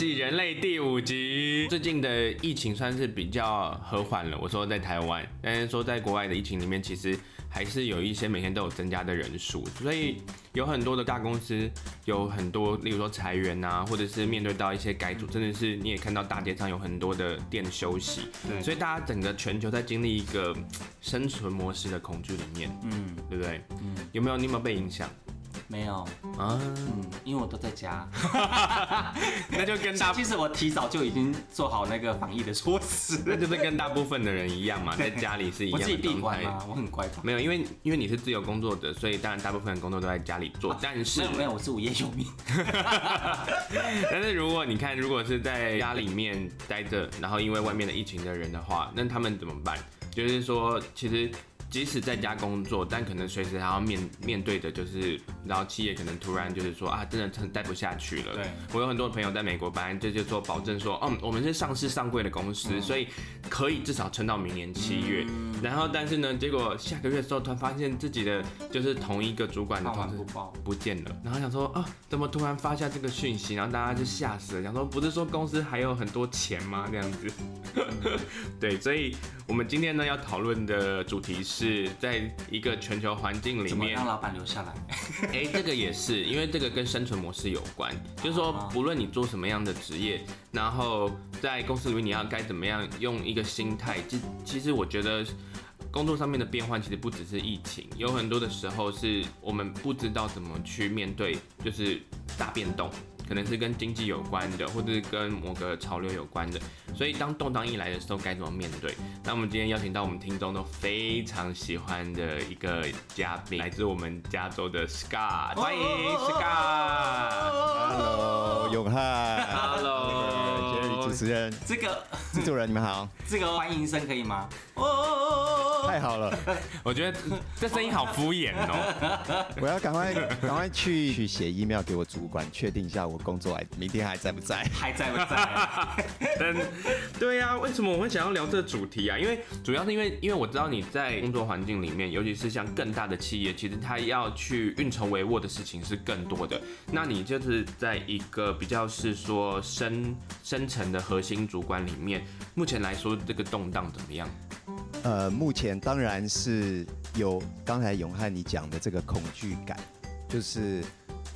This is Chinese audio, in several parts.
系人类第五集。最近的疫情算是比较和缓了。我说在台湾，但是说在国外的疫情里面，其实还是有一些每天都有增加的人数，所以有很多的大公司有很多，例如说裁员啊，或者是面对到一些改组，真的是你也看到大街上有很多的店休息。对，所以大家整个全球在经历一个生存模式的恐惧里面，嗯，对不对？嗯，有没有？你有没有被影响？没有啊，嗯，因为我都在家，那就跟大其实我提早就已经做好那个防疫的措施，那就是跟大部分的人一样嘛，在家里是一样的。我自己闭关吗？我很乖吧？没有，因为因为你是自由工作者，所以当然大部分的工作都在家里做。但是没有没有，我是无业游民。但是如果你看，如果是在家里面待着，然后因为外面的疫情的人的话，那他们怎么办？就是说，其实。即使在家工作，但可能随时还要面面对的就是，然后企业可能突然就是说啊，真的撑待不下去了。对，我有很多朋友在美国，本来就就做保证说，嗯，我们是上市上柜的公司，嗯、所以可以至少撑到明年七月。嗯、然后，但是呢，结果下个月的时候，突然发现自己的就是同一个主管的同事不见了，然后想说啊，怎么突然发下这个讯息，然后大家就吓死了，想说不是说公司还有很多钱吗？这样子。对，所以我们今天呢要讨论的主题是在一个全球环境里面，怎么让老板留下来？哎，这个也是，因为这个跟生存模式有关。就是说，不论你做什么样的职业，然后在公司里面你要该怎么样用一个心态。其其实我觉得，工作上面的变换其实不只是疫情，有很多的时候是我们不知道怎么去面对，就是大变动。可能是跟经济有关的，或者是跟某个潮流有关的，所以当动荡一来的时候，该怎么面对？那我们今天邀请到我们听众都非常喜欢的一个嘉宾，来自我们加州的 Scott，欢迎 Scott，Hello，永汉，Hello，主持人，这个制作人你们好，这个欢迎声可以吗？哦太好了，我觉得这声音好敷衍哦。我要赶快赶快去去写 email 给我主管，确定一下我工作还明天还在不在？还在不在？但对呀、啊，为什么我会想要聊这个主题啊？因为主要是因为因为我知道你在工作环境里面，尤其是像更大的企业，其实他要去运筹帷幄的事情是更多的。那你就是在一个比较是说深深层的核心主管里面，目前来说这个动荡怎么样？呃，目前当然是有刚才永汉你讲的这个恐惧感，就是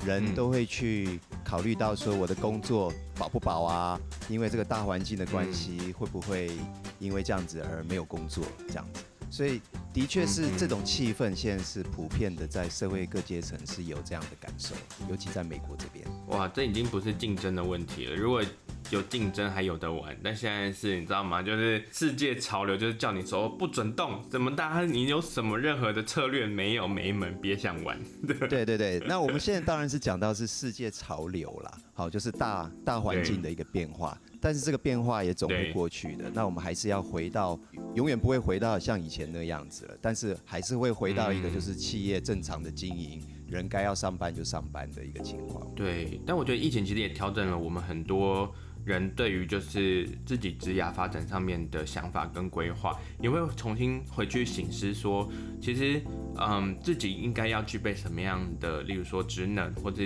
人都会去考虑到说我的工作保不保啊？因为这个大环境的关系，会不会因为这样子而没有工作这样子？所以的确是这种气氛现在是普遍的，在社会各阶层是有这样的感受，尤其在美国这边。哇，这已经不是竞争的问题了。如果有竞争还有得玩，但现在是你知道吗？就是世界潮流，就是叫你说不准动，怎么大家你有什么任何的策略没有？没门，别想玩。对对对对，那我们现在当然是讲到是世界潮流啦，好，就是大大环境的一个变化，但是这个变化也总会过去的。那我们还是要回到，永远不会回到像以前那样子了，但是还是会回到一个就是企业正常的经营，嗯、人该要上班就上班的一个情况。对，但我觉得疫情其实也调整了我们很多。人对于就是自己职涯发展上面的想法跟规划，也会重新回去省思说，其实，嗯，自己应该要具备什么样的，例如说职能，或者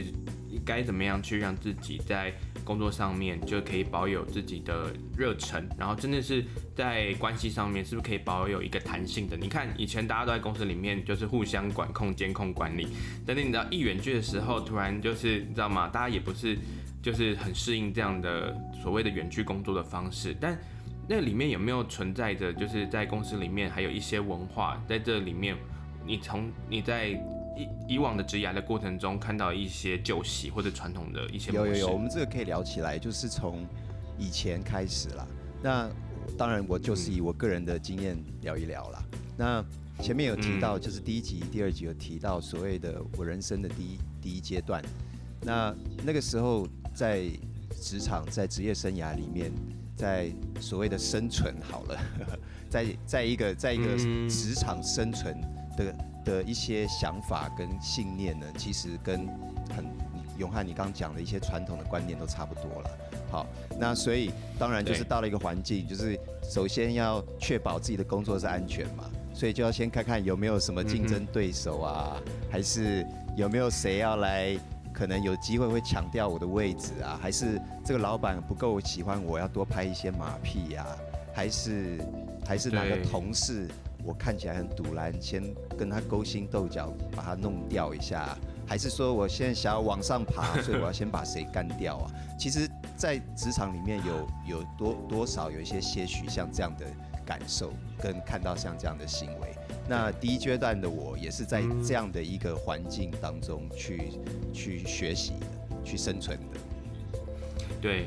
该怎么样去让自己在工作上面就可以保有自己的热忱，然后真的是在关系上面是不是可以保有一个弹性的？你看以前大家都在公司里面就是互相管控、监控、管理，但是你知道一远距的时候，突然就是你知道吗？大家也不是。就是很适应这样的所谓的远距工作的方式，但那里面有没有存在着，就是在公司里面还有一些文化在这里面，你从你在以以往的职涯的过程中看到一些旧习或者传统的一些？有有有，我们这个可以聊起来，就是从以前开始啦。那当然，我就是以我个人的经验聊一聊啦。嗯、那前面有提到，就是第一集、第二集有提到所谓的我人生的第一第一阶段，那那个时候。在职场，在职业生涯里面，在所谓的生存好了，在在一个在一个职场生存的的一些想法跟信念呢，其实跟很永汉你刚刚讲的一些传统的观念都差不多了。好，那所以当然就是到了一个环境，就是首先要确保自己的工作是安全嘛，所以就要先看看有没有什么竞争对手啊，还是有没有谁要来。可能有机会会抢掉我的位置啊，还是这个老板不够喜欢我，要多拍一些马屁呀、还是还是哪个同事我看起来很赌烂，先跟他勾心斗角，把他弄掉一下，还是说我现在想要往上爬，所以我要先把谁干掉啊？其实，在职场里面有有多多少有一些些许像这样的感受，跟看到像这样的行为。那第一阶段的我也是在这样的一个环境当中去、嗯、去学习的，去生存的。对，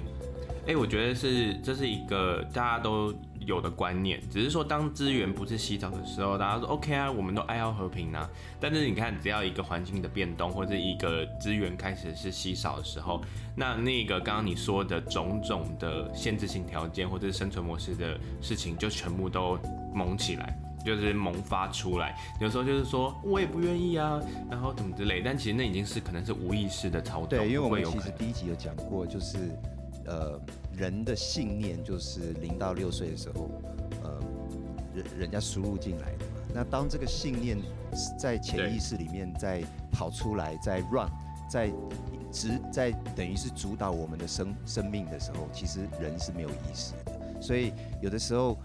哎、欸，我觉得是这是一个大家都有的观念，只是说当资源不是稀少的时候，大家说 OK 啊，我们都爱好和平啊。但是你看，只要一个环境的变动或者一个资源开始是稀少的时候，那那个刚刚你说的种种的限制性条件或者是生存模式的事情，就全部都蒙起来。就是萌发出来，有时候就是说我也不愿意啊，然后怎么之类，但其实那已经是可能是无意识的操作。对，因为我们其实第一集有讲过，就是呃人的信念就是零到六岁的时候，呃人人家输入进来的嘛。那当这个信念在潜意识里面在跑出来，在 run，在直在等于是主导我们的生生命的时候，其实人是没有意识的。所以有的时候。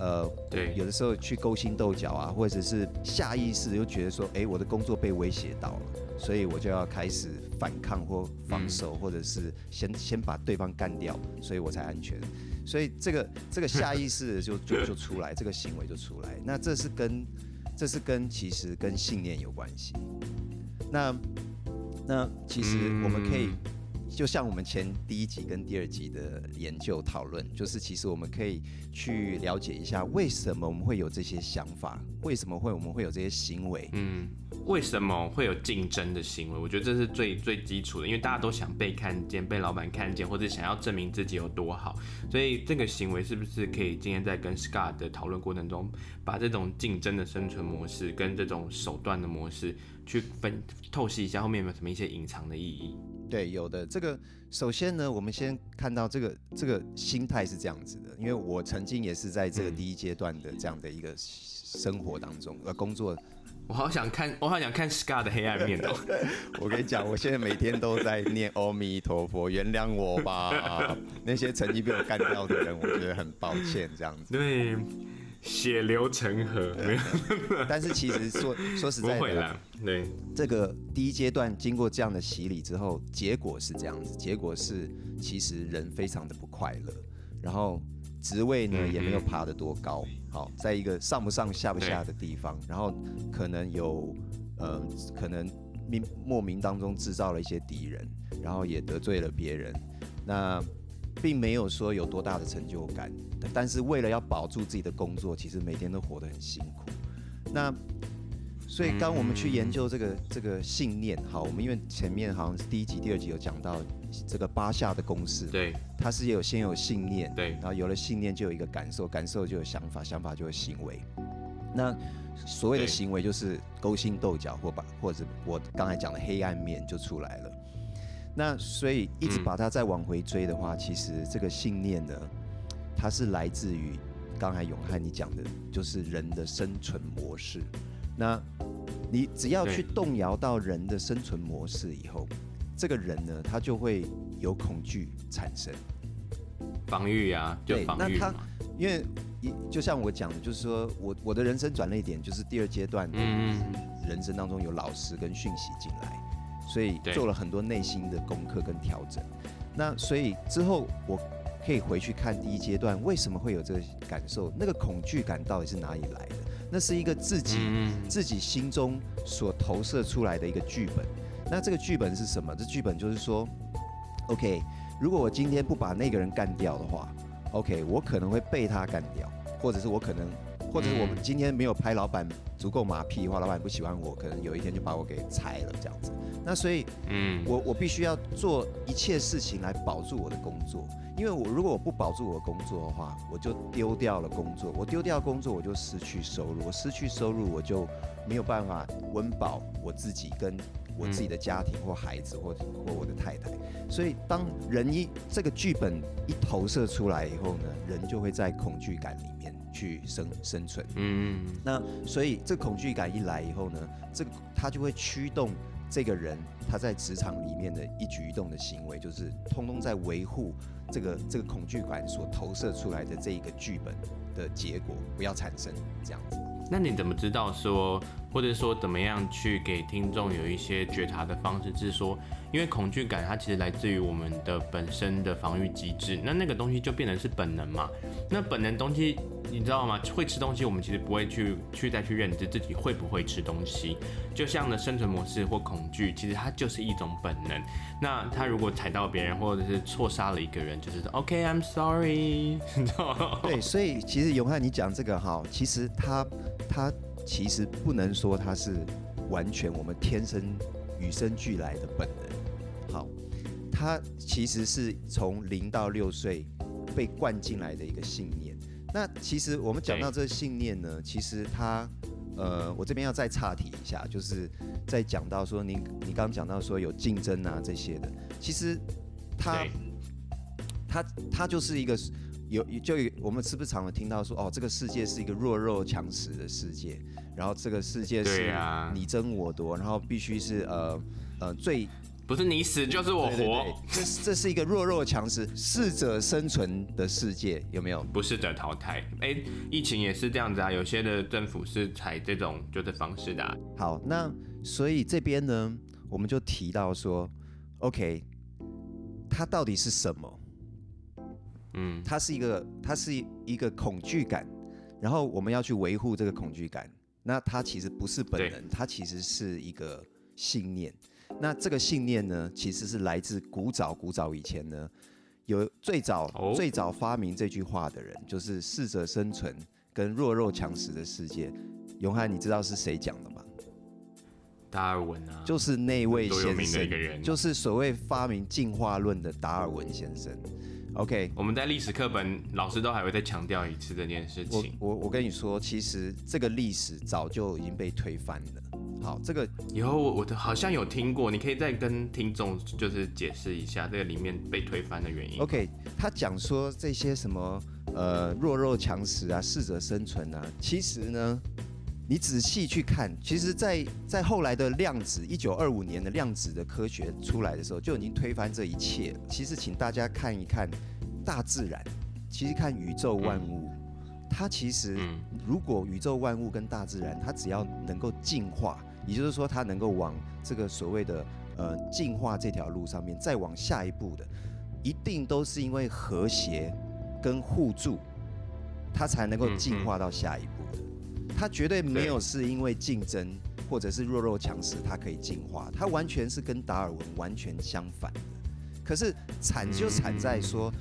呃，对，有的时候去勾心斗角啊，或者是下意识又觉得说，哎，我的工作被威胁到了，所以我就要开始反抗或防守，嗯、或者是先先把对方干掉，所以我才安全。所以这个这个下意识就就就出来，这个行为就出来。那这是跟这是跟其实跟信念有关系。那那其实我们可以。嗯就像我们前第一集跟第二集的研究讨论，就是其实我们可以去了解一下，为什么我们会有这些想法，为什么会我们会有这些行为？嗯，为什么会有竞争的行为？我觉得这是最最基础的，因为大家都想被看见、被老板看见，或者想要证明自己有多好，所以这个行为是不是可以今天在跟 Scott 的讨论过程中，把这种竞争的生存模式跟这种手段的模式去分透析一下，后面有没有什么一些隐藏的意义？对，有的这个，首先呢，我们先看到这个这个心态是这样子的，因为我曾经也是在这个第一阶段的这样的一个生活当中，呃，工作。我好想看，我好想看 Scott 的黑暗面哦。我跟你讲，我现在每天都在念阿弥陀佛，原谅我吧。那些曾经被我干掉的人，我觉得很抱歉，这样子。对。血流成河，没有。但是其实说说实在的，不会啦，对，这个第一阶段经过这样的洗礼之后，结果是这样子，结果是其实人非常的不快乐，然后职位呢也没有爬得多高，好，在一个上不上下不下的地方，然后可能有呃可能命莫名当中制造了一些敌人，然后也得罪了别人，那。并没有说有多大的成就感，但是为了要保住自己的工作，其实每天都活得很辛苦。那所以当我们去研究这个这个信念，好，我们因为前面好像是第一集、第二集有讲到这个八下的公式，对，它是有先有信念，对，然后有了信念就有一个感受，感受就有想法，想法就有行为。那所谓的行为就是勾心斗角，或把或者我刚才讲的黑暗面就出来了。那所以一直把它再往回追的话，嗯、其实这个信念呢，它是来自于刚才永汉你讲的，就是人的生存模式。那你只要去动摇到人的生存模式以后，这个人呢，他就会有恐惧产生，防御呀，就防御。那他因为就像我讲的，就是说我我的人生转了一点就是第二阶段，的，人生当中有老师跟讯息进来。所以做了很多内心的功课跟调整，那所以之后我可以回去看第一阶段为什么会有这个感受，那个恐惧感到底是哪里来的？那是一个自己自己心中所投射出来的一个剧本。那这个剧本是什么？这剧本就是说，OK，如果我今天不把那个人干掉的话，OK，我可能会被他干掉，或者是我可能。或者是我们今天没有拍老板足够马屁的话，老板不喜欢我，可能有一天就把我给裁了这样子。那所以，嗯，我我必须要做一切事情来保住我的工作，因为我如果我不保住我的工作的话，我就丢掉了工作，我丢掉工作我就失去收入，我失去收入我就没有办法温饱我自己跟我自己的家庭或孩子或或我的太太。所以当人一这个剧本一投射出来以后呢，人就会在恐惧感里面。去生生存，嗯，那所以这恐惧感一来以后呢，这个它就会驱动这个人他在职场里面的一举一动的行为，就是通通在维护这个这个恐惧感所投射出来的这一个剧本的结果不要产生这样子。那你怎么知道说，或者说怎么样去给听众有一些觉察的方式？就是说，因为恐惧感它其实来自于我们的本身的防御机制，那那个东西就变成是本能嘛。那本能东西。你知道吗？会吃东西，我们其实不会去去再去认知自己会不会吃东西。就像呢，生存模式或恐惧，其实它就是一种本能。那他如果踩到别人，或者是错杀了一个人，就是 OK，I'm sorry。对，所以其实永汉你讲这个哈，其实他他其实不能说他是完全我们天生与生俱来的本能。好，他其实是从零到六岁被灌进来的一个信念。那其实我们讲到这个信念呢，其实它，呃，我这边要再岔题一下，就是在讲到说您你刚刚讲到说有竞争啊这些的，其实它它它就是一个有就有我们是不是常常听到说哦，这个世界是一个弱肉强食的世界，然后这个世界是你争我夺，然后必须是呃呃最。不是你死就是我活，对对对，这是这是一个弱肉强食、适者生存的世界，有没有？不适者淘汰。哎、欸，疫情也是这样子啊，有些的政府是采这种就是方式的、啊。好，那所以这边呢，我们就提到说，OK，它到底是什么？嗯，它是一个，它是一个恐惧感，然后我们要去维护这个恐惧感。那他其实不是本人，他其实是一个信念。那这个信念呢，其实是来自古早古早以前呢，有最早、oh. 最早发明这句话的人，就是适者生存跟弱肉强食的世界。永汉，你知道是谁讲的吗？达尔文啊，就是那位先生，就是所谓发明进化论的达尔文先生。OK，我们在历史课本老师都还会再强调一次这件事情。我我我跟你说，其实这个历史早就已经被推翻了。好，这个以后我我好像有听过，你可以再跟听众就是解释一下这个里面被推翻的原因。OK，他讲说这些什么呃弱肉强食啊，适者生存啊，其实呢，你仔细去看，其实在在后来的量子，一九二五年的量子的科学出来的时候，就已经推翻这一切。其实，请大家看一看大自然，其实看宇宙万物，嗯、它其实如果宇宙万物跟大自然，它只要能够进化。也就是说，它能够往这个所谓的呃进化这条路上面再往下一步的，一定都是因为和谐跟互助，它才能够进化到下一步的。它绝对没有是因为竞争或者是弱肉强食，它可以进化，它完全是跟达尔文完全相反的。可是惨就惨在说，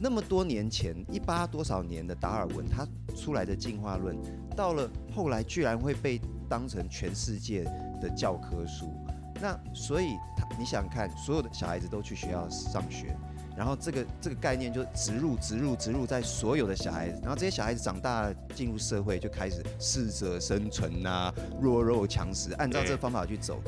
那么多年前一八多少年的达尔文，他出来的进化论，到了后来居然会被。当成全世界的教科书，那所以他你想看，所有的小孩子都去学校上学，然后这个这个概念就植入植入植入在所有的小孩子，然后这些小孩子长大了进入社会就开始适者生存啊，弱肉强食，按照这个方法去走，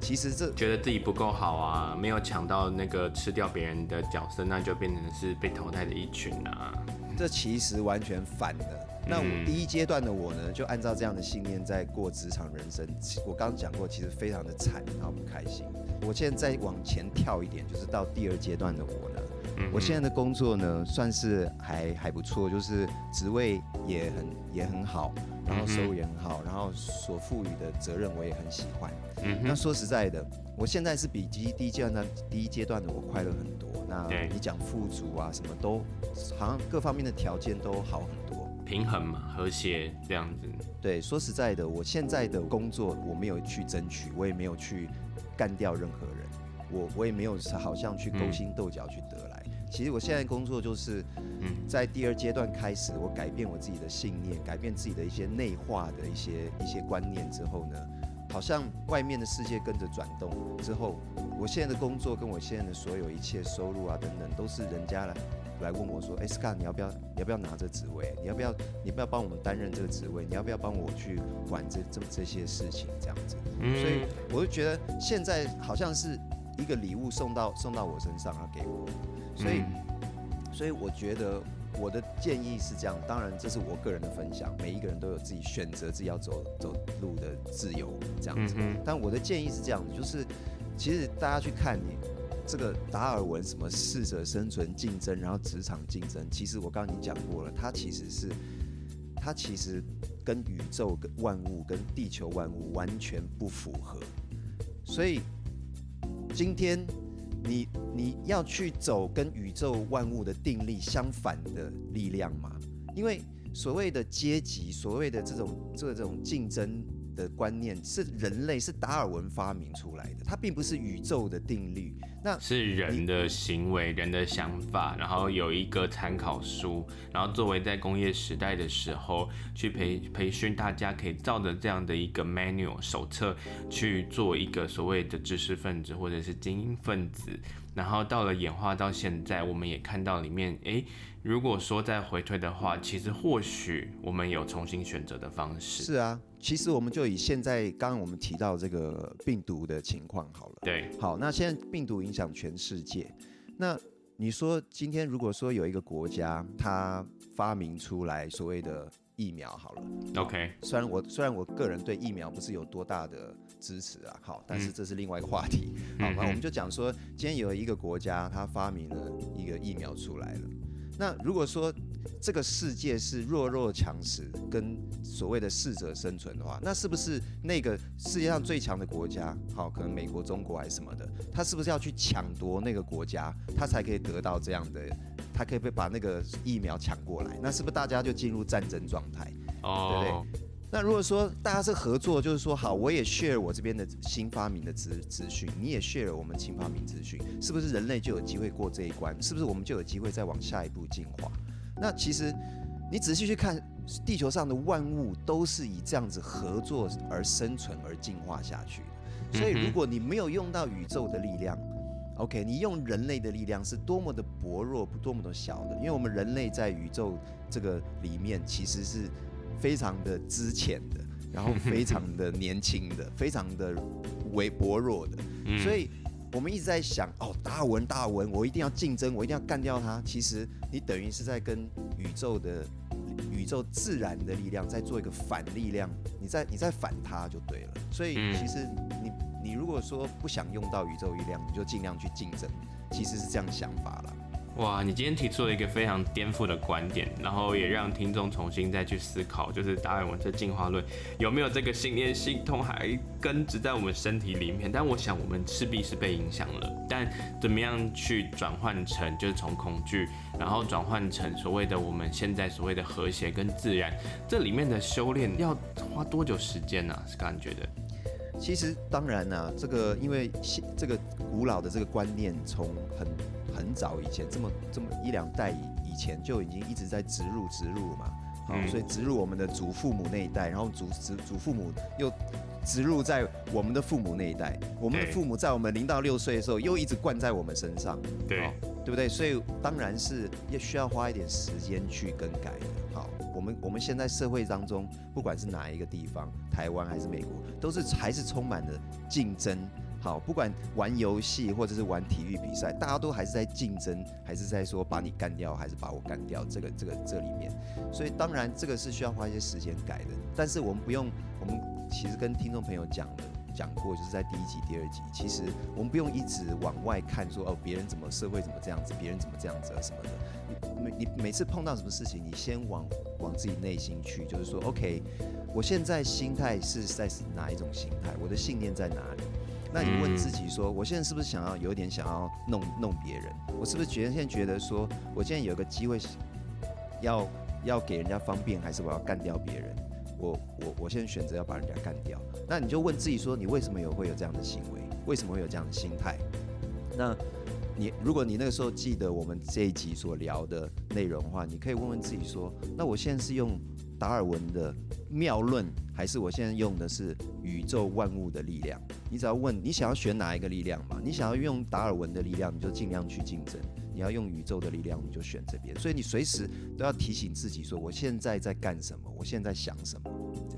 其实这觉得自己不够好啊，没有抢到那个吃掉别人的角色，那就变成是被淘汰的一群啊，这其实完全反的。那我第一阶段的我呢，就按照这样的信念在过职场人生。我刚刚讲过，其实非常的惨，然后不开心。我现在再往前跳一点，就是到第二阶段的我呢，我现在的工作呢，算是还还不错，就是职位也很也很好，然后收入也很好，然后所赋予的责任我也很喜欢。嗯那说实在的，我现在是比第第一阶段第一阶段的我快乐很多。那你讲富足啊，什么都好像各方面的条件都好很多。平衡嘛，和谐这样子。对，说实在的，我现在的工作我没有去争取，我也没有去干掉任何人，我我也没有好像去勾心斗角去其实我现在工作就是，在第二阶段开始，我改变我自己的信念，改变自己的一些内化的一些一些观念之后呢，好像外面的世界跟着转动之后，我现在的工作跟我现在的所有一切收入啊等等，都是人家来。来问我说：“哎，Scott，你要不要？你要不要拿这职位？你要不要？你不要帮我们担任这个职位？你要不要帮我去管这这这些事情？这样子。嗯、所以我就觉得现在好像是一个礼物送到送到我身上，啊给我。所以，嗯、所以我觉得我的建议是这样，当然这是我个人的分享，每一个人都有自己选择自己要走走路的自由，这样子。嗯、但我的建议是这样子，就是其实大家去看你这个达尔文什么适者生存、竞争，然后职场竞争，其实我刚刚已经讲过了，它其实是它其实跟宇宙、跟万物、跟地球万物完全不符合，所以今天。你你要去走跟宇宙万物的定力相反的力量嘛？因为所谓的阶级，所谓的这种这种竞争的观念，是人类是达尔文发明出来的，它并不是宇宙的定律。那是人的行为、人的想法，然后有一个参考书，然后作为在工业时代的时候去培培训大家，可以照着这样的一个 manual 手册去做一个所谓的知识分子或者是精英分子，然后到了演化到现在，我们也看到里面，诶，如果说再回退的话，其实或许我们有重新选择的方式。是啊。其实我们就以现在刚刚我们提到这个病毒的情况好了。对，好，那现在病毒影响全世界。那你说今天如果说有一个国家，它发明出来所谓的疫苗好了，OK。虽然我虽然我个人对疫苗不是有多大的支持啊，好，但是这是另外一个话题。嗯、好，那我们就讲说，今天有一个国家，它发明了一个疫苗出来了。那如果说这个世界是弱肉强食跟所谓的适者生存的话，那是不是那个世界上最强的国家，好，可能美国、中国还是什么的，他是不是要去抢夺那个国家，他才可以得到这样的，他可以被把那个疫苗抢过来？那是不是大家就进入战争状态？哦，对不对？那如果说大家是合作，就是说好，我也 share 我这边的新发明的资资讯，你也 share 我们新发明资讯，是不是人类就有机会过这一关？是不是我们就有机会再往下一步进化？那其实你仔细去看，地球上的万物都是以这样子合作而生存而进化下去的。所以如果你没有用到宇宙的力量，OK，你用人类的力量是多么的薄弱，多么的小的，因为我们人类在宇宙这个里面其实是。非常的之前的，然后非常的年轻的，非常的微薄弱的，所以我们一直在想，哦，达尔文，达尔文，我一定要竞争，我一定要干掉他。其实你等于是在跟宇宙的宇宙自然的力量在做一个反力量，你在你在反他就对了。所以其实你你如果说不想用到宇宙力量，你就尽量去竞争，其实是这样想法了。哇，你今天提出了一个非常颠覆的观点，然后也让听众重新再去思考，就是达尔文这进化论有没有这个信念系统还根植在我们身体里面？但我想我们势必是被影响了。但怎么样去转换成，就是从恐惧，然后转换成所谓的我们现在所谓的和谐跟自然，这里面的修炼要花多久时间呢？是个人觉得？其实当然呢、啊，这个因为这个古老的这个观念从很。很早以前，这么这么一两代以以前就已经一直在植入植入了嘛，好，所以植入我们的祖父母那一代，然后祖祖祖父母又植入在我们的父母那一代，我们的父母在我们零到六岁的时候又一直灌在我们身上，对，对不对？所以当然是也需要花一点时间去更改的。好，我们我们现在社会当中，不管是哪一个地方，台湾还是美国，都是还是充满了竞争。好，不管玩游戏或者是玩体育比赛，大家都还是在竞争，还是在说把你干掉，还是把我干掉？这个、这个、这里面，所以当然这个是需要花一些时间改的。但是我们不用，我们其实跟听众朋友讲的讲过，就是在第一集、第二集，其实我们不用一直往外看说，哦别人怎么社会怎么这样子，别人怎么这样子什么的。你你每次碰到什么事情，你先往往自己内心去，就是说，OK，我现在心态是在哪一种心态？我的信念在哪里？那你问自己说，我现在是不是想要有点想要弄弄别人？我是不是觉得现在觉得说，我现在有个机会，要要给人家方便，还是我要干掉别人？我我我现在选择要把人家干掉。那你就问自己说，你为什么有会有这样的行为？为什么会有这样的心态？那你如果你那个时候记得我们这一集所聊的内容的话，你可以问问自己说，那我现在是用达尔文的谬论，还是我现在用的是宇宙万物的力量？你只要问你想要选哪一个力量嘛？你想要用达尔文的力量，你就尽量去竞争；你要用宇宙的力量，你就选这边。所以你随时都要提醒自己说：我现在在干什么？我现在想什么？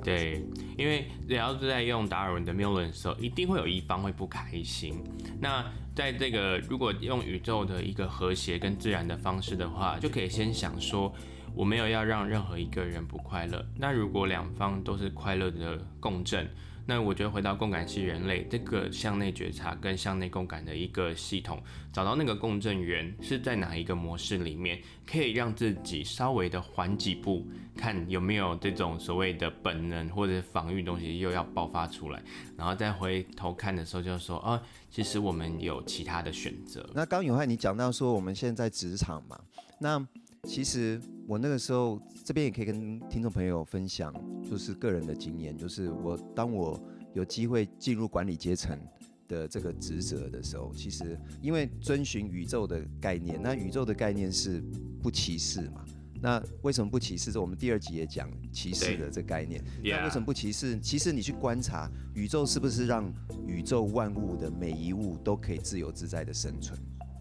对，因为只要是在用达尔文的谬论的时候，一定会有一方会不开心。那在这个如果用宇宙的一个和谐跟自然的方式的话，就可以先想说，我没有要让任何一个人不快乐。那如果两方都是快乐的共振。那我觉得回到共感系人类这个向内觉察跟向内共感的一个系统，找到那个共振源是在哪一个模式里面，可以让自己稍微的缓几步，看有没有这种所谓的本能或者防御东西又要爆发出来，然后再回头看的时候就说，哦，其实我们有其他的选择。那刚永汉你讲到说我们现在职场嘛，那。其实我那个时候这边也可以跟听众朋友分享，就是个人的经验，就是我当我有机会进入管理阶层的这个职责的时候，其实因为遵循宇宙的概念，那宇宙的概念是不歧视嘛？那为什么不歧视？这我们第二集也讲歧视的这概念。那为什么不歧视？其实你去观察宇宙是不是让宇宙万物的每一物都可以自由自在的生存，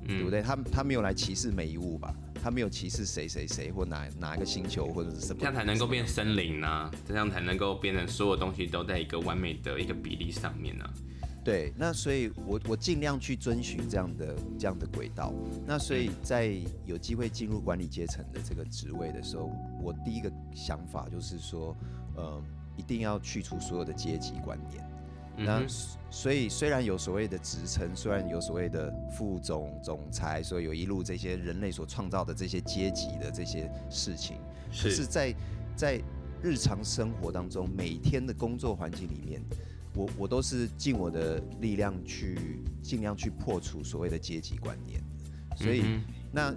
对不对？他他没有来歧视每一物吧？他没有歧视谁谁谁或哪哪一个星球或者是什么，这样才能够变森林呢、啊？这样才能够变成所有东西都在一个完美的一个比例上面呢、啊？对，那所以我我尽量去遵循这样的这样的轨道。那所以在有机会进入管理阶层的这个职位的时候，我第一个想法就是说，呃，一定要去除所有的阶级观念。那所以虽然有所谓的职称，虽然有所谓的副总、总裁，所以有一路这些人类所创造的这些阶级的这些事情，可是在在日常生活当中，每天的工作环境里面，我我都是尽我的力量去尽量去破除所谓的阶级观念。所以那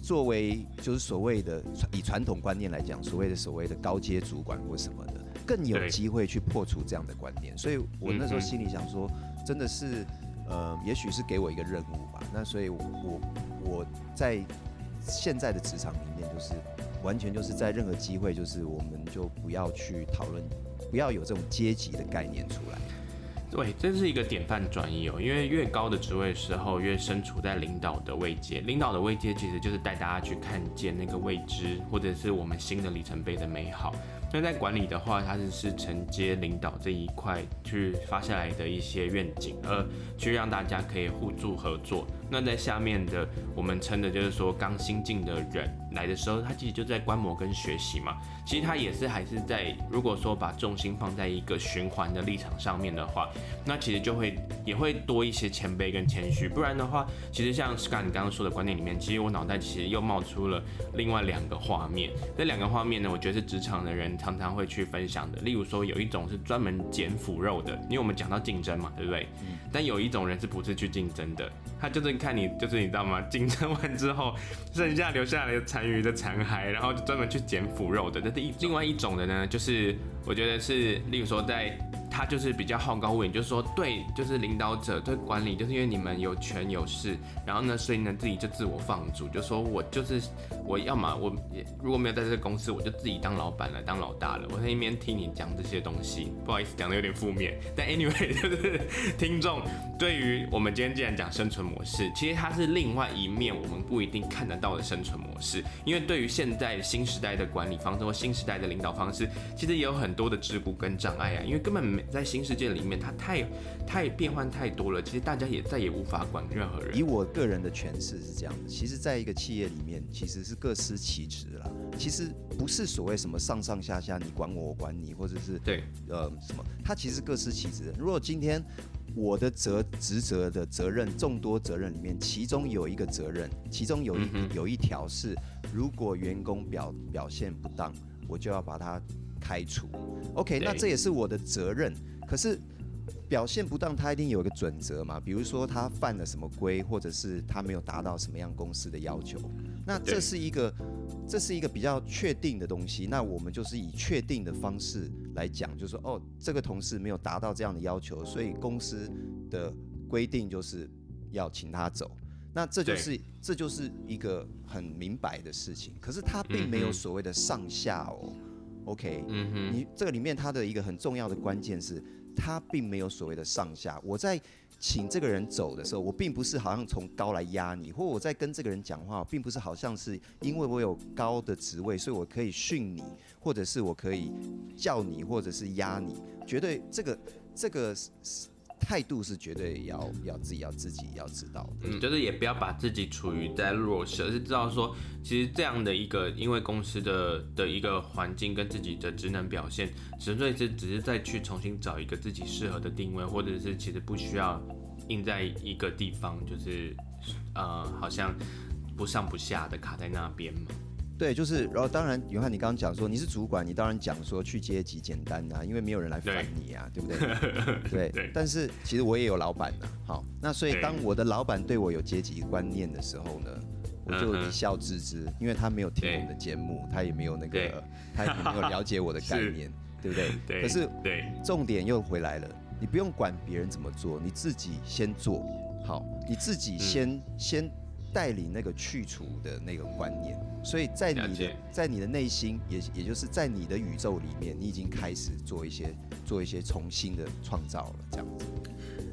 作为就是所谓的以传统观念来讲，所谓的所谓的高阶主管或什么的。更有机会去破除这样的观念，所以我那时候心里想说，真的是，呃，也许是给我一个任务吧。那所以我，我我在现在的职场里面，就是完全就是在任何机会，就是我们就不要去讨论，不要有这种阶级的概念出来。对，这是一个典范转移哦，因为越高的职位的时候，越身处在领导的位阶。领导的位阶其实就是带大家去看见那个未知，或者是我们新的里程碑的美好。那在管理的话，它是是承接领导这一块去发下来的一些愿景，呃去让大家可以互助合作。那在下面的我们称的就是说刚新进的人来的时候，他其实就在观摩跟学习嘛。其实他也是还是在，如果说把重心放在一个循环的立场上面的话，那其实就会也会多一些谦卑跟谦虚。不然的话，其实像 Scott 你刚刚说的观念里面，其实我脑袋其实又冒出了另外两个画面。这两个画面呢，我觉得是职场的人常常会去分享的。例如说，有一种是专门捡腐肉的，因为我们讲到竞争嘛，对不对？嗯。但有一种人是不是去竞争的？他就是。看你就是你知道吗？竞争完之后，剩下留下来的残余的残骸，然后就专门去捡腐肉的。那是一另外一种的呢，就是我觉得是，例如说在。他就是比较好高骛远，就是说对，就是领导者对管理，就是因为你们有权有势，然后呢，所以呢自己就自我放逐，就说我就是我要么我如果没有在这个公司，我就自己当老板了，当老大了。我在一边听你讲这些东西，不好意思讲的有点负面，但 anyway 就是听众对于我们今天既然讲生存模式，其实它是另外一面我们不一定看得到的生存模式，因为对于现在新时代的管理方式或新时代的领导方式，其实也有很多的桎梏跟障碍啊，因为根本没。在新世界里面，它太太变换太多了，其实大家也再也无法管任何人。以我个人的诠释是这样的，其实在一个企业里面，其实是各司其职啦。其实不是所谓什么上上下下，你管我，我管你，或者是对呃什么，它其实各司其职。如果今天我的责职责的责任众多责任里面，其中有一个责任，其中有一、嗯、有一条是，如果员工表表现不当，我就要把他。开除，OK，那这也是我的责任。可是表现不当，他一定有一个准则嘛？比如说他犯了什么规，或者是他没有达到什么样公司的要求。那这是一个，这是一个比较确定的东西。那我们就是以确定的方式来讲，就是说，哦，这个同事没有达到这样的要求，所以公司的规定就是要请他走。那这就是这就是一个很明白的事情。可是他并没有所谓的上下哦。OK，嗯哼，你这个里面它的一个很重要的关键是，它并没有所谓的上下。我在请这个人走的时候，我并不是好像从高来压你，或我在跟这个人讲话，并不是好像是因为我有高的职位，所以我可以训你，或者是我可以叫你，或者是压你。绝对这个这个态度是绝对要要自己要自己要知道的，嗯，就是也不要把自己处于在弱势，而是知道说，其实这样的一个因为公司的的一个环境跟自己的职能表现，纯粹是只是再去重新找一个自己适合的定位，或者是其实不需要硬在一个地方，就是呃好像不上不下的卡在那边嘛。对，就是，然后当然，永汉，你刚刚讲说你是主管，你当然讲说去阶级简单啊，因为没有人来烦你啊，对，对不对？对。对 但是其实我也有老板呢，好，那所以当我的老板对我有阶级观念的时候呢，我就一笑置之，因为他没有听我们的节目，他也没有那个，他也没有了解我的概念，对不对？对。可是，对，重点又回来了，你不用管别人怎么做，你自己先做好，你自己先、嗯、先。带领那个去除的那个观念，所以在你的在你的内心，也也就是在你的宇宙里面，你已经开始做一些做一些重新的创造了，这样子。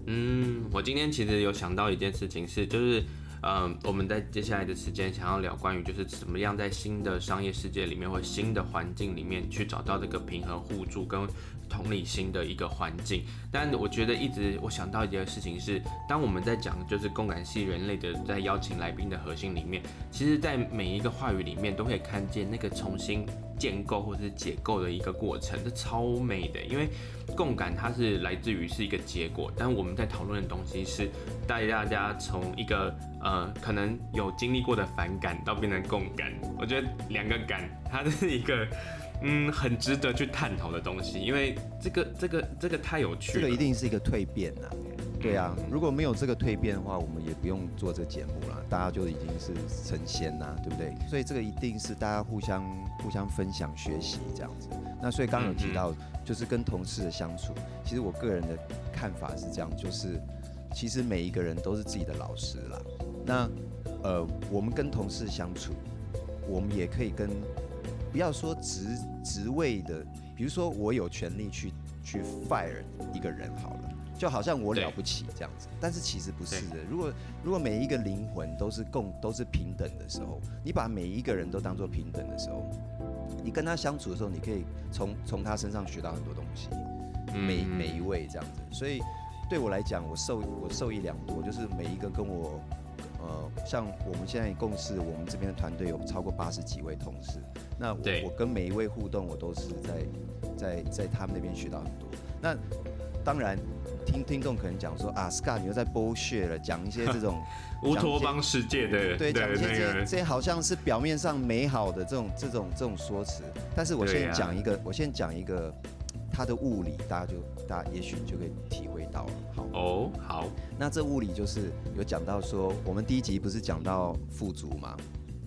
嗯，我今天其实有想到一件事情是，就是。嗯，我们在接下来的时间想要聊关于就是怎么样在新的商业世界里面或新的环境里面去找到这个平衡互助跟同理心的一个环境。但我觉得一直我想到一件事情是，当我们在讲就是共感系人类的在邀请来宾的核心里面，其实在每一个话语里面都可以看见那个重新建构或者是解构的一个过程，这超美的。因为共感它是来自于是一个结果，但我们在讨论的东西是带大家从一个。呃，可能有经历过的反感到变成共感，我觉得两个感，它是一个，嗯，很值得去探讨的东西，因为这个这个这个太有趣了。这个一定是一个蜕变呐，对啊，如果没有这个蜕变的话，我们也不用做这个节目了，大家就已经是成仙呐，对不对？所以这个一定是大家互相互相分享学习这样子。那所以刚刚有提到，就是跟同事的相处，其实我个人的看法是这样，就是其实每一个人都是自己的老师啦。那，呃，我们跟同事相处，我们也可以跟，不要说职职位的，比如说我有权利去去 fire 一个人好了，就好像我了不起这样子，但是其实不是的。如果如果每一个灵魂都是共都是平等的时候，你把每一个人都当做平等的时候，你跟他相处的时候，你可以从从他身上学到很多东西，每每一位这样子。所以对我来讲，我受我受益良多，就是每一个跟我。呃，像我们现在共事，我们这边的团队有超过八十几位同事。那我我跟每一位互动，我都是在在在他们那边学到很多。那当然，听听众可能讲说啊，Scott 你又在剥削了，讲一些这种 乌托邦世界的，对，讲一些这这些好像是表面上美好的这种这种这种说辞。但是我先讲一个，我先讲一个它的物理，大家就大家也许就可以体会到了。好哦，好。那这物理就是有讲到说，我们第一集不是讲到富足吗？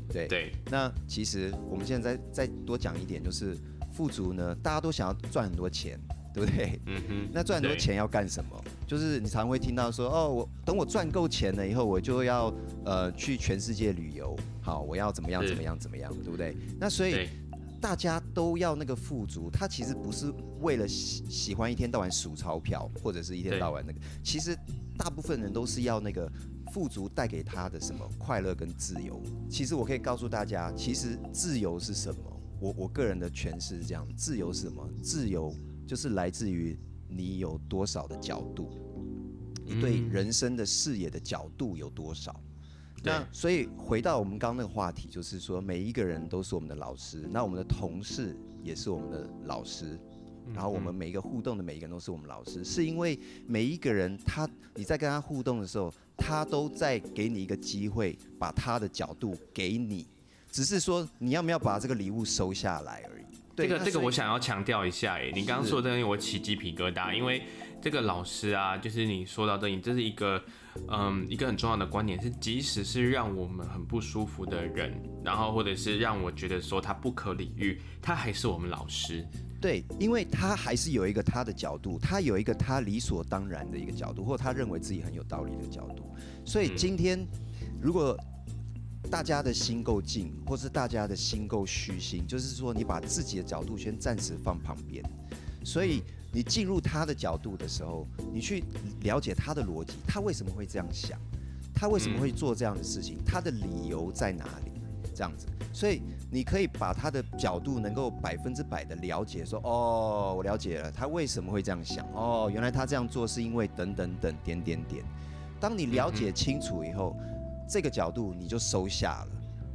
对对。那其实我们现在再再多讲一点，就是富足呢，大家都想要赚很多钱，对不对？嗯哼。那赚很多钱要干什么？就是你常会听到说，哦，我等我赚够钱了以后，我就要呃去全世界旅游，好，我要怎么样怎么样怎么样，对不对？那所以。大家都要那个富足，他其实不是为了喜喜欢一天到晚数钞票，或者是一天到晚那个。其实大部分人都是要那个富足带给他的什么快乐跟自由。其实我可以告诉大家，其实自由是什么？我我个人的诠释是这样：自由是什么？自由就是来自于你有多少的角度，你对人生的视野的角度有多少。那所以回到我们刚刚那个话题，就是说每一个人都是我们的老师，那我们的同事也是我们的老师，然后我们每一个互动的每一个人都是我们老师，是因为每一个人他你在跟他互动的时候，他都在给你一个机会，把他的角度给你，只是说你要不要把这个礼物收下来而已。对，这个这个我想要强调一下，哎，你刚刚说的东西我起鸡皮疙瘩，因为这个老师啊，就是你说到这里，这是一个。嗯，一个很重要的观点是，即使是让我们很不舒服的人，然后或者是让我觉得说他不可理喻，他还是我们老师。对，因为他还是有一个他的角度，他有一个他理所当然的一个角度，或他认为自己很有道理的角度。所以今天，如果大家的心够静，或是大家的心够虚心，就是说你把自己的角度先暂时放旁边，所以。你进入他的角度的时候，你去了解他的逻辑，他为什么会这样想，他为什么会做这样的事情，他的理由在哪里？这样子，所以你可以把他的角度能够百分之百的了解说，哦，我了解了，他为什么会这样想，哦，原来他这样做是因为等等等点点点。当你了解清楚以后，这个角度你就收下了。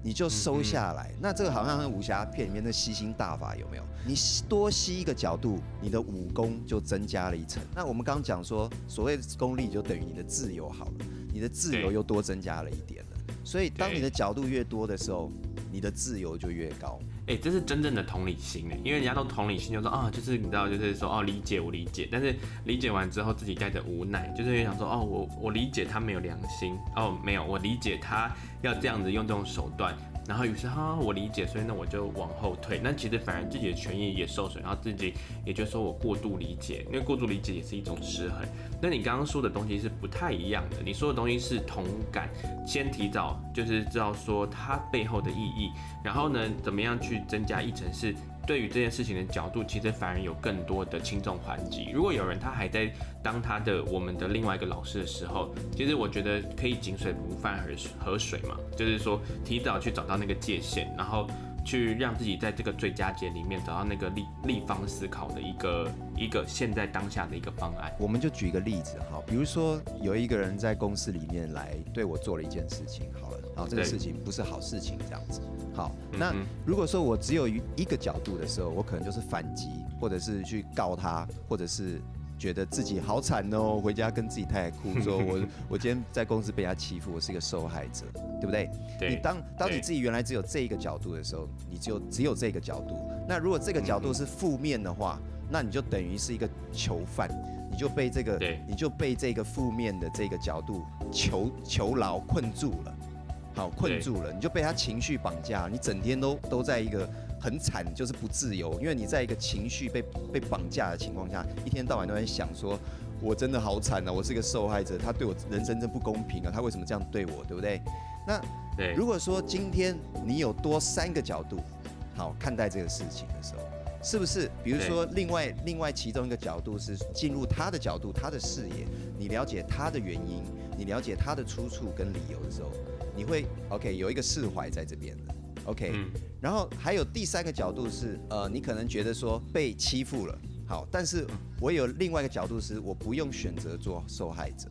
你就收下来，嗯嗯，那这个好像武侠片里面的吸星大法有没有？你多吸一个角度，你的武功就增加了一层。那我们刚刚讲说，所谓的功力就等于你的自由好了，你的自由又多增加了一点了。所以当你的角度越多的时候，你的自由就越高。哎、这是真正的同理心哎，因为人家都同理心，就说啊，就是你知道，就是说哦，理解我理解，但是理解完之后自己带着无奈，就是想说哦，我我理解他没有良心哦，没有，我理解他要这样子用这种手段。然后于是哈，我理解，所以呢我就往后退。那其实反而自己的权益也受损，然后自己也就说我过度理解，因为过度理解也是一种失衡。那你刚刚说的东西是不太一样的，你说的东西是同感，先提早就是知道说它背后的意义，然后呢怎么样去增加议程是。对于这件事情的角度，其实反而有更多的轻重缓急。如果有人他还在当他的我们的另外一个老师的时候，其实我觉得可以井水不犯河水嘛，就是说提早去找到那个界限，然后去让自己在这个最佳解里面找到那个立立方思考的一个一个现在当下的一个方案。我们就举一个例子哈，比如说有一个人在公司里面来对我做了一件事情，好，好，这个事情不是好事情，这样子。好，那如果说我只有一个角度的时候，我可能就是反击，或者是去告他，或者是觉得自己好惨哦，回家跟自己太太哭，说我 我今天在公司被他欺负，我是一个受害者，对不对？对。你当当你自己原来只有这一个角度的时候，你就只有这个角度。那如果这个角度是负面的话，那你就等于是一个囚犯，你就被这个，你就被这个负面的这个角度囚囚牢困住了。好，困住了，你就被他情绪绑架，你整天都都在一个很惨，就是不自由，因为你在一个情绪被被绑架的情况下，一天到晚都在想说，我真的好惨啊，我是个受害者，他对我人生真不公平啊，他为什么这样对我，对不对？那如果说今天你有多三个角度，好看待这个事情的时候，是不是？比如说另外另外其中一个角度是进入他的角度，他的视野，你了解他的原因，你了解他的出处跟理由的时候。你会 OK 有一个释怀在这边的。OK，嗯，然后还有第三个角度是，呃，你可能觉得说被欺负了，好，但是我有另外一个角度是，我不用选择做受害者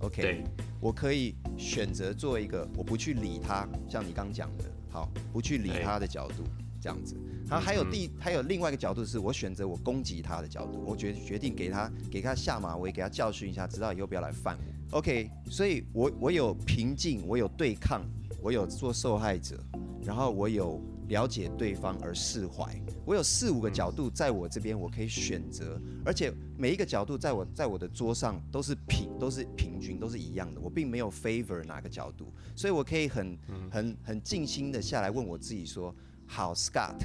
，OK，我可以选择做一个我不去理他，像你刚讲的，好，不去理他的角度，这样子，然后还有第还有另外一个角度是我选择我攻击他的角度，我决决定给他给他下马威，给他教训一下，知道以后不要来犯我。OK，所以我我有平静，我有对抗，我有做受害者，然后我有了解对方而释怀，我有四五个角度在我这边，我可以选择，而且每一个角度在我在我的桌上都是平都是平均都是一样的，我并没有 favor 哪个角度，所以我可以很很很静心的下来问我自己说，好，Scott，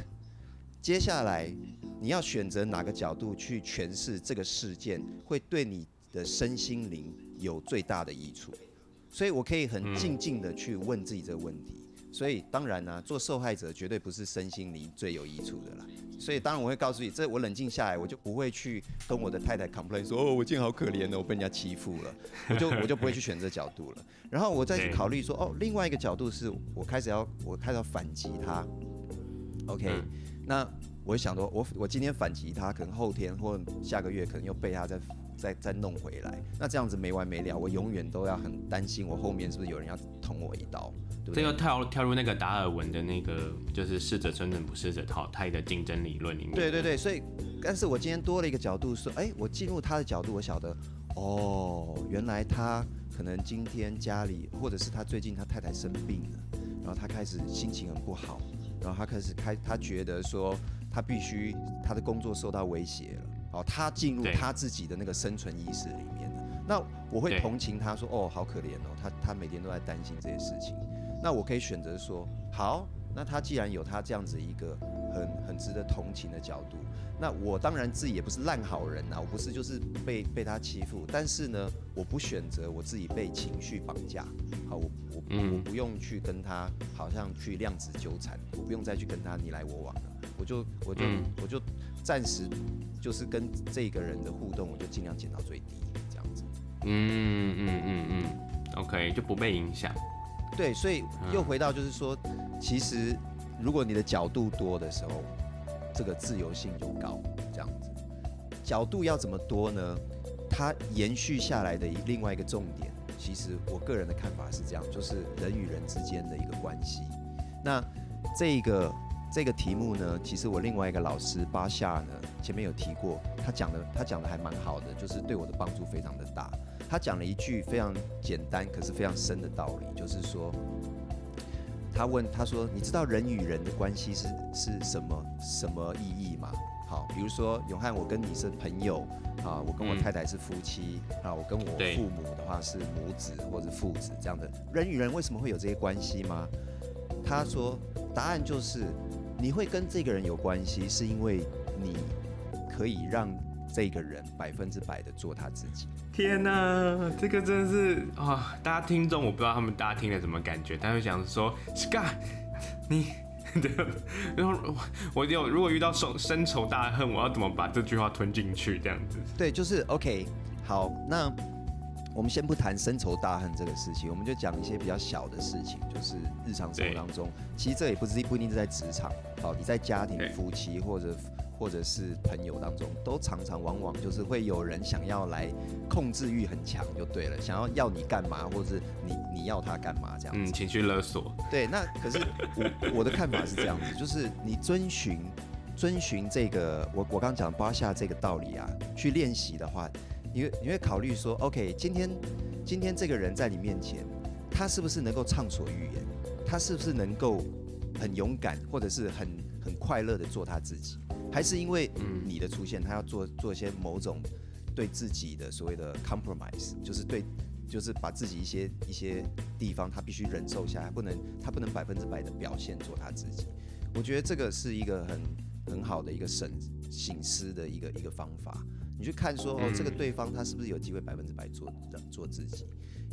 接下来你要选择哪个角度去诠释这个事件，会对你的身心灵有最大的益处，所以我可以很静静的去问自己这个问题。所以当然呢、啊，做受害者绝对不是身心灵最有益处的啦。所以当然我会告诉你，这我冷静下来，我就不会去跟我的太太 complain 说，哦，我今天好可怜哦，我被人家欺负了，我就 我就不会去选择角度了。然后我再去考虑说，哦，另外一个角度是我开始要我开始要反击他。OK，那我会想说，我我今天反击他，可能后天或下个月可能又被他再。再再弄回来，那这样子没完没了，我永远都要很担心，我后面是不是有人要捅我一刀？对不对？这个跳跳入那个达尔文的那个，就是适者生存，不适者淘汰的竞争理论里面。对对对，所以，但是我今天多了一个角度说，哎，我进入他的角度，我晓得，哦，原来他可能今天家里，或者是他最近他太太生病了，然后他开始心情很不好，然后他开始开，他觉得说他必须他的工作受到威胁了。哦，他进入他自己的那个生存意识里面了，那我会同情他说，哦，好可怜哦，他他每天都在担心这些事情。那我可以选择说，好，那他既然有他这样子一个很很值得同情的角度，那我当然自己也不是烂好人呐，我不是就是被被他欺负，但是呢，我不选择我自己被情绪绑架。好，我我我不用去跟他好像去量子纠缠，我不用再去跟他你来我往了，我就我就我就暂时。就是跟这个人的互动，我就尽量减到最低，这样子。嗯嗯嗯嗯，OK，就不被影响。对，所以又回到就是说，其实如果你的角度多的时候，这个自由性就高，这样子。角度要怎么多呢？它延续下来的另外一个重点，其实我个人的看法是这样，就是人与人之间的一个关系。那这个这个题目呢，其实我另外一个老师巴夏呢，前面有提过，他讲的他讲的还蛮好的，就是对我的帮助非常的大。他讲了一句非常简单，可是非常深的道理，就是说，他问他说：“你知道人与人的关系是是什么什么意义吗？”好，比如说永汉，我跟你是朋友啊，我跟我太太是夫妻啊，我跟我父母的话是母子或者父子这样的。人与人为什么会有这些关系吗？他说，答案就是你会跟这个人有关系，是因为你可以让。这个人百分之百的做他自己。天哪，这个真的是啊、哦！大家听众，我不知道他们大家听了什么感觉，他会想说：“Sky，你 对，然后我有如果遇到深深仇大恨，我要怎么把这句话吞进去？这样子。”对，就是 OK。好，那我们先不谈深仇大恨这个事情，我们就讲一些比较小的事情，就是日常生活当中，其实这也不是不一定是在职场。好，你在家庭、夫妻或者。或者是朋友当中，都常常往往就是会有人想要来控制欲很强，就对了，想要要你干嘛，或者是你你要他干嘛这样子。嗯，情绪勒索。对，那可是我我的看法是这样子，就是你遵循遵循这个我我刚讲巴夏这个道理啊，去练习的话，你会你会考虑说，OK，今天今天这个人在你面前，他是不是能够畅所欲言？他是不是能够很勇敢，或者是很很快乐的做他自己？还是因为你的出现，他要做做一些某种对自己的所谓的 compromise，就是对，就是把自己一些一些地方他必须忍受下来，不能他不能百分之百的表现做他自己。我觉得这个是一个很很好的一个审省思的一个一个方法。你去看说哦，这个对方他是不是有机会百分之百做做自己？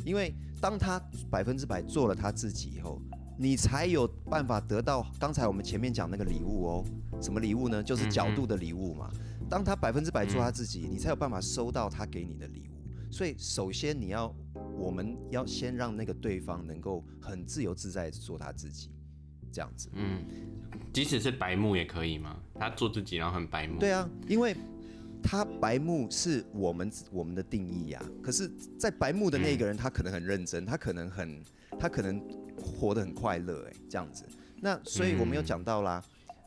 因为当他百分之百做了他自己以后。你才有办法得到刚才我们前面讲那个礼物哦，什么礼物呢？就是角度的礼物嘛。当他百分之百做他自己，你才有办法收到他给你的礼物。所以首先你要，我们要先让那个对方能够很自由自在的做他自己，这样子。嗯，即使是白目也可以吗？他做自己然后很白目。对啊，因为他白目是我们我们的定义呀。可是，在白目的那个人，他可能很认真，他可能很，他可能。活得很快乐，哎，这样子。那所以我们有讲到啦，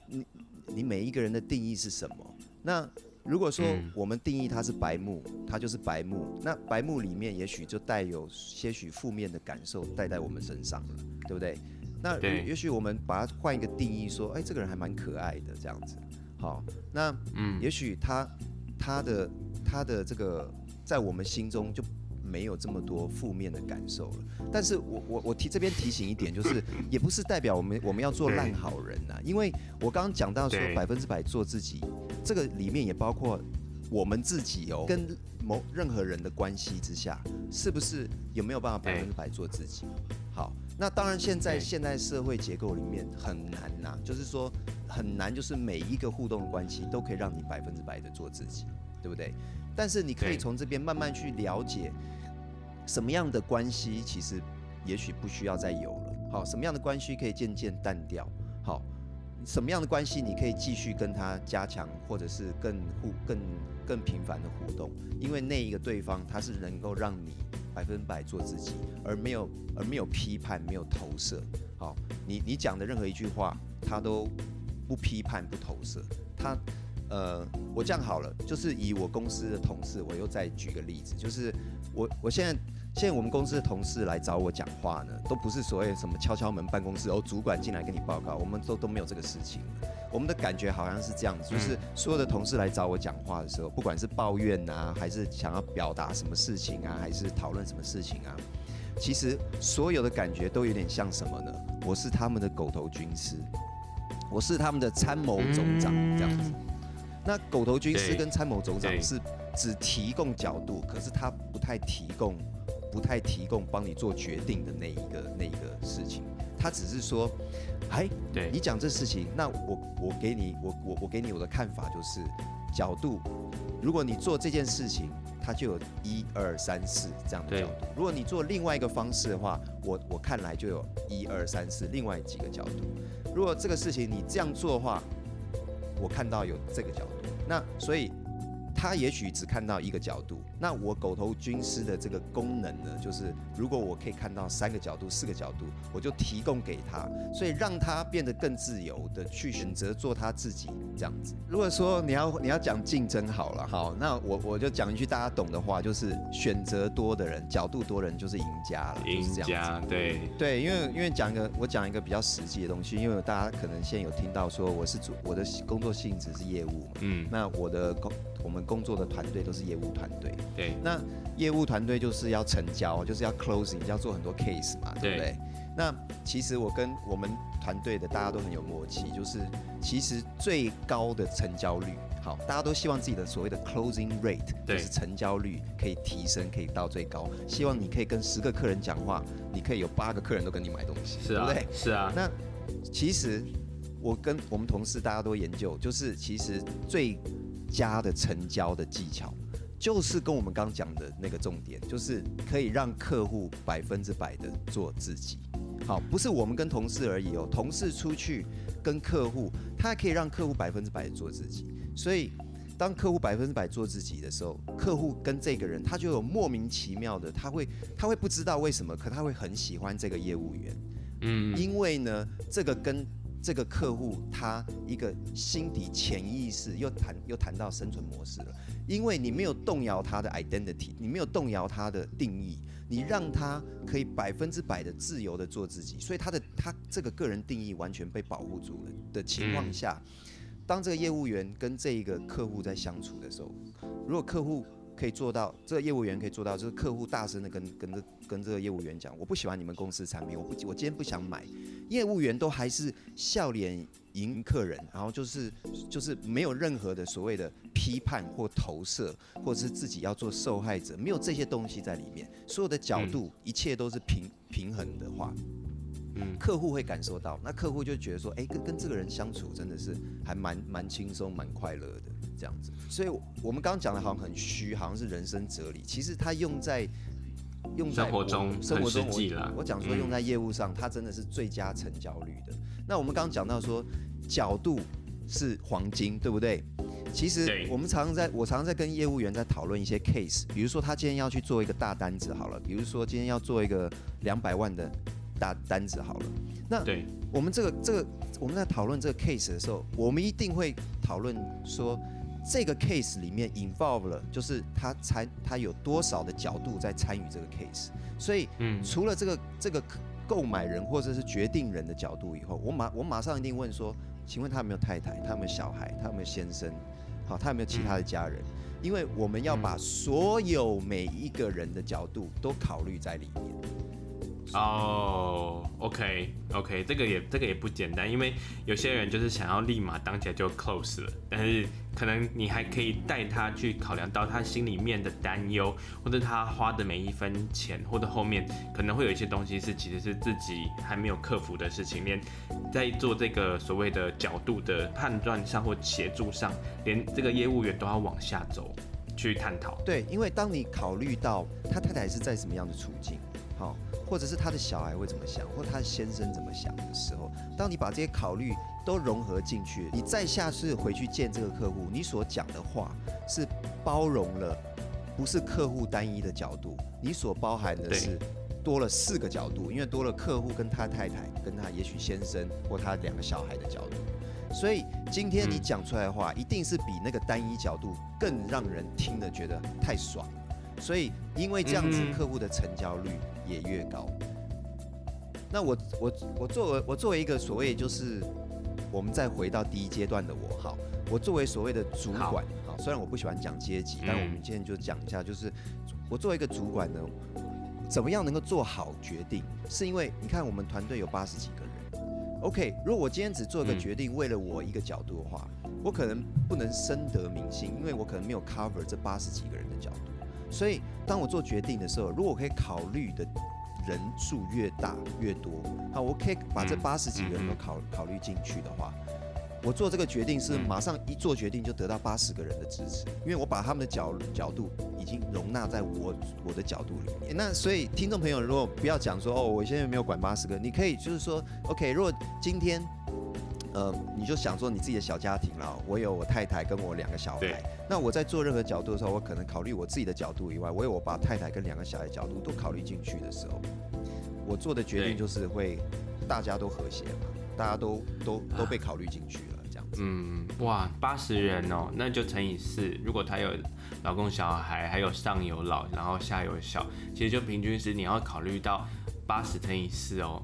你你每一个人的定义是什么？那如果说我们定义他是白目，他就是白目。那白目里面也许就带有些许负面的感受带在我们身上了，对不对？那也许我们把它换一个定义，说，哎，这个人还蛮可爱的，这样子。好，那嗯，也许他他的他的这个在我们心中就。没有这么多负面的感受了，但是我我我提这边提醒一点，就是也不是代表我们我们要做烂好人呐、啊，因为我刚刚讲到说百分之百做自己，这个里面也包括我们自己哦，跟某任何人的关系之下，是不是有没有办法百分之百做自己？好，那当然现在现在社会结构里面很难呐、啊，就是说很难，就是每一个互动的关系都可以让你百分之百的做自己，对不对？但是你可以从这边慢慢去了解。什么样的关系其实也许不需要再有了。好，什么样的关系可以渐渐淡掉？好，什么样的关系你可以继续跟他加强，或者是更互更更频繁的互动？因为那一个对方他是能够让你百分百做自己，而没有而没有批判，没有投射。好，你你讲的任何一句话，他都不批判不投射。他呃，我这样好了，就是以我公司的同事，我又再举个例子，就是我我现在。现在我们公司的同事来找我讲话呢，都不是所谓什么敲敲门办公室哦，主管进来跟你报告，我们都都没有这个事情。我们的感觉好像是这样子，就是所有的同事来找我讲话的时候，不管是抱怨啊，还是想要表达什么事情啊，还是讨论什么事情啊，其实所有的感觉都有点像什么呢？我是他们的狗头军师，我是他们的参谋总长这样子。那狗头军师跟参谋总长是只提供角度，可是他不太提供。不太提供帮你做决定的那一个那一个事情，他只是说，哎，对，你讲这事情，那我我给你我我我给你我的看法就是角度，如果你做这件事情，它就有一二三四这样的角度。如果你做另外一个方式的话，我我看来就有一二三四另外几个角度。如果这个事情你这样做的话，我看到有这个角度。那所以。他也许只看到一个角度，那我狗头军师的这个功能呢，就是如果我可以看到三个角度、四个角度，我就提供给他，所以让他变得更自由的去选择做他自己这样子。如果说你要你要讲竞争好了，好，那我我就讲一句大家懂的话，就是选择多的人、角度多的人就是赢家了。赢家，对对，因为因为讲一个我讲一个比较实际的东西，因为大家可能现在有听到说我是主我的工作性质是业务嘛，嗯，那我的工我们工作的团队都是业务团队，对。那业务团队就是要成交，就是要 closing，要做很多 case 嘛，对不对？对。那其实我跟我们团队的大家都很有默契，就是其实最高的成交率，好，大家都希望自己的所谓的 closing rate，就是成交率可以提升，可以到最高。希望你可以跟十个客人讲话，你可以有八个客人都跟你买东西，是啊，对不对？是啊。那其实我跟我们同事大家都研究，就是其实最家的成交的技巧，就是跟我们刚讲的那个重点，就是可以让客户百分之百的做自己。好，不是我们跟同事而已哦，同事出去跟客户，他还可以让客户百分之百的做自己。所以，当客户百分之百做自己的时候，客户跟这个人，他就有莫名其妙的，他会他会不知道为什么，可他会很喜欢这个业务员。嗯，因为呢，这个跟这个客户他一个心底潜意识又谈又谈到生存模式了，因为你没有动摇他的 identity，你没有动摇他的定义，你让他可以百分之百的自由的做自己，所以他的他这个个人定义完全被保护住了的情况下，当这个业务员跟这一个客户在相处的时候，如果客户可以做到，这个业务员可以做到，就是客户大声的跟跟这跟这个业务员讲，我不喜欢你们公司产品，我不我今天不想买。业务员都还是笑脸迎客人，然后就是就是没有任何的所谓的批判或投射，或者是自己要做受害者，没有这些东西在里面，所有的角度、嗯、一切都是平平衡的话，嗯，客户会感受到，那客户就觉得说，哎，跟跟这个人相处真的是还蛮蛮轻松、蛮快乐的这样子。所以我们刚刚讲的好像很虚，好像是人生哲理，其实它用在。用在生活中，生活中。我讲说用在业务上，它真的是最佳成交率的。那我们刚刚讲到说，角度是黄金，对不对？其实我们常常在，我常常在跟业务员在讨论一些 case，比如说他今天要去做一个大单子好了，比如说今天要做一个两百万的大单子好了。那对我们这个这个我们在讨论这个 case 的时候，我们一定会讨论说。这个 case 里面 involve 了，就是他参他有多少的角度在参与这个 case，所以，嗯，除了这个这个购买人或者是决定人的角度以后，我马我马上一定问说，请问他有没有太太？他有没有小孩？他有没有先生？好，他有没有其他的家人？因为我们要把所有每一个人的角度都考虑在里面。哦、oh，OK OK，这个也这个也不简单，因为有些人就是想要立马当起来就 close 了，但是可能你还可以带他去考量到他心里面的担忧，或者他花的每一分钱，或者后面可能会有一些东西是其实是自己还没有克服的事情，连在做这个所谓的角度的判断上或协助上，连这个业务员都要往下走去探讨。对，因为当你考虑到他太太是在什么样的处境，好。或者是他的小孩会怎么想，或他的先生怎么想的时候，当你把这些考虑都融合进去，你再下次回去见这个客户，你所讲的话是包容了，不是客户单一的角度，你所包含的是多了四个角度，因为多了客户跟他太太，跟他也许先生或他两个小孩的角度，所以今天你讲出来的话，一定是比那个单一角度更让人听得觉得太爽。所以，因为这样子，客户的成交率也越高。那我我我作为我作为一个所谓就是，我们再回到第一阶段的我，好，我作为所谓的主管，好，虽然我不喜欢讲阶级，但我们今天就讲一下，就是我作为一个主管呢，怎么样能够做好决定？是因为你看我们团队有八十几个人，OK，如果我今天只做一个决定，为了我一个角度的话，我可能不能深得民心，因为我可能没有 cover 这八十几个人的角度。所以，当我做决定的时候，如果我可以考虑的人数越大越多，好，我可以把这八十几个人都考考虑进去的话，我做这个决定是马上一做决定就得到八十个人的支持，因为我把他们的角角度已经容纳在我我的角度里面。那所以听众朋友，如果不要讲说哦，我现在没有管八十个，你可以就是说，OK，如果今天呃你就想说你自己的小家庭了，我有我太太跟我两个小孩，那我在做任何角度的时候，我可能考虑我自己的角度以外，我有我把太太跟两个小孩角度都考虑进去的时候，我做的决定就是会大家都和谐嘛，大家都都都被考虑进去。嗯，哇，八十人哦，那就乘以四。如果他有老公、小孩，还有上有老，然后下有小，其实就平均是你要考虑到八十乘以四哦。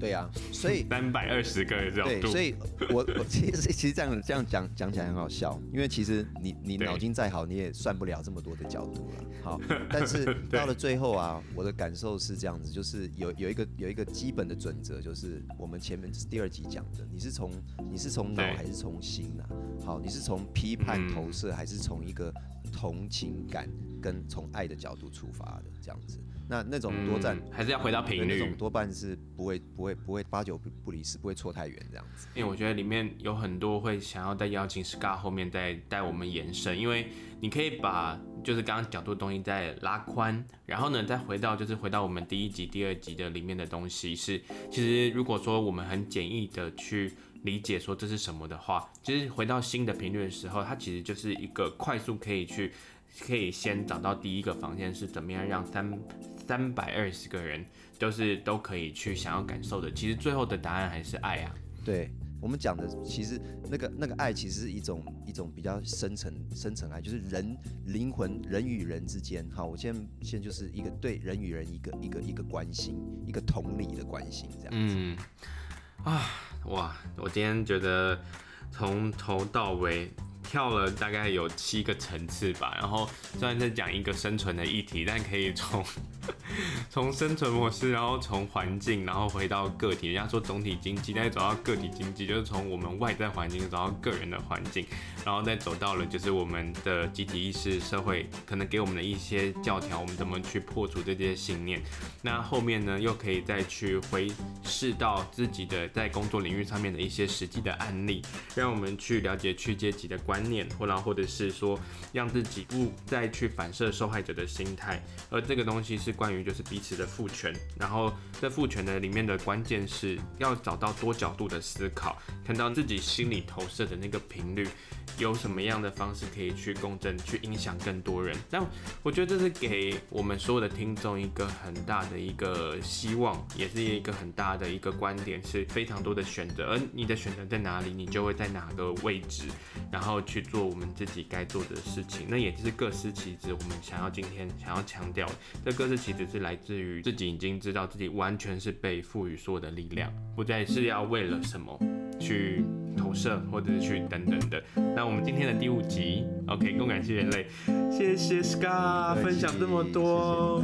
对啊，所以 三百二十个人角度。对，所以我我 其实其实这样这样讲讲起来很好笑，因为其实你你脑筋再好，你也算不了这么多的角度了。好，但是到了最后啊，我的感受是这样子，就是有有一个有一个基本的准则，就是我们前面第二集讲的，你是从你是从脑还是从心啊？好，你是从批判投射还是从一个同情感跟从爱的角度出发的这样子？那那种多占、嗯、还是要回到频率，那种多半是不会不会不会八九不离十，不会错太远这样子。因为我觉得里面有很多会想要在邀请 Scar 后面再带我们延伸，因为你可以把就是刚刚角度的东西再拉宽，然后呢再回到就是回到我们第一集、第二集的里面的东西是，其实如果说我们很简易的去理解说这是什么的话，其实回到新的频率的时候，它其实就是一个快速可以去可以先找到第一个房间是怎么样让三。三百二十个人都是都可以去想要感受的，其实最后的答案还是爱啊。对，我们讲的，其实那个那个爱，其实是一种一种比较深层深层爱，就是人灵魂人与人之间。好，我现在现在就是一个对人与人一个一个一个关心，一个同理的关心这样子。嗯啊哇，我今天觉得从头到尾。跳了大概有七个层次吧，然后虽然在讲一个生存的议题，但可以从 从生存模式，然后从环境，然后回到个体。人家说总体经济，再走到个体经济，就是从我们外在环境走到个人的环境，然后再走到了就是我们的集体意识社会可能给我们的一些教条，我们怎么去破除这些信念。那后面呢，又可以再去回视到自己的在工作领域上面的一些实际的案例，让我们去了解去阶级的关。观念，或然后或者是说，让自己不再去反射受害者的心态，而这个东西是关于就是彼此的父权，然后在父权的里面的关键是要找到多角度的思考，看到自己心里投射的那个频率，有什么样的方式可以去共振，去影响更多人。但我觉得这是给我们所有的听众一个很大的一个希望，也是一个很大的一个观点，是非常多的选择，而你的选择在哪里，你就会在哪个位置，然后。去做我们自己该做的事情，那也就是各司其职。我们想要今天想要强调，这各司其职是来自于自己已经知道自己完全是被赋予所有的力量，不再是要为了什么去投射或者是去等等的。那我们今天的第五集，OK，共感谢人类，谢谢 Scar 分享这么多。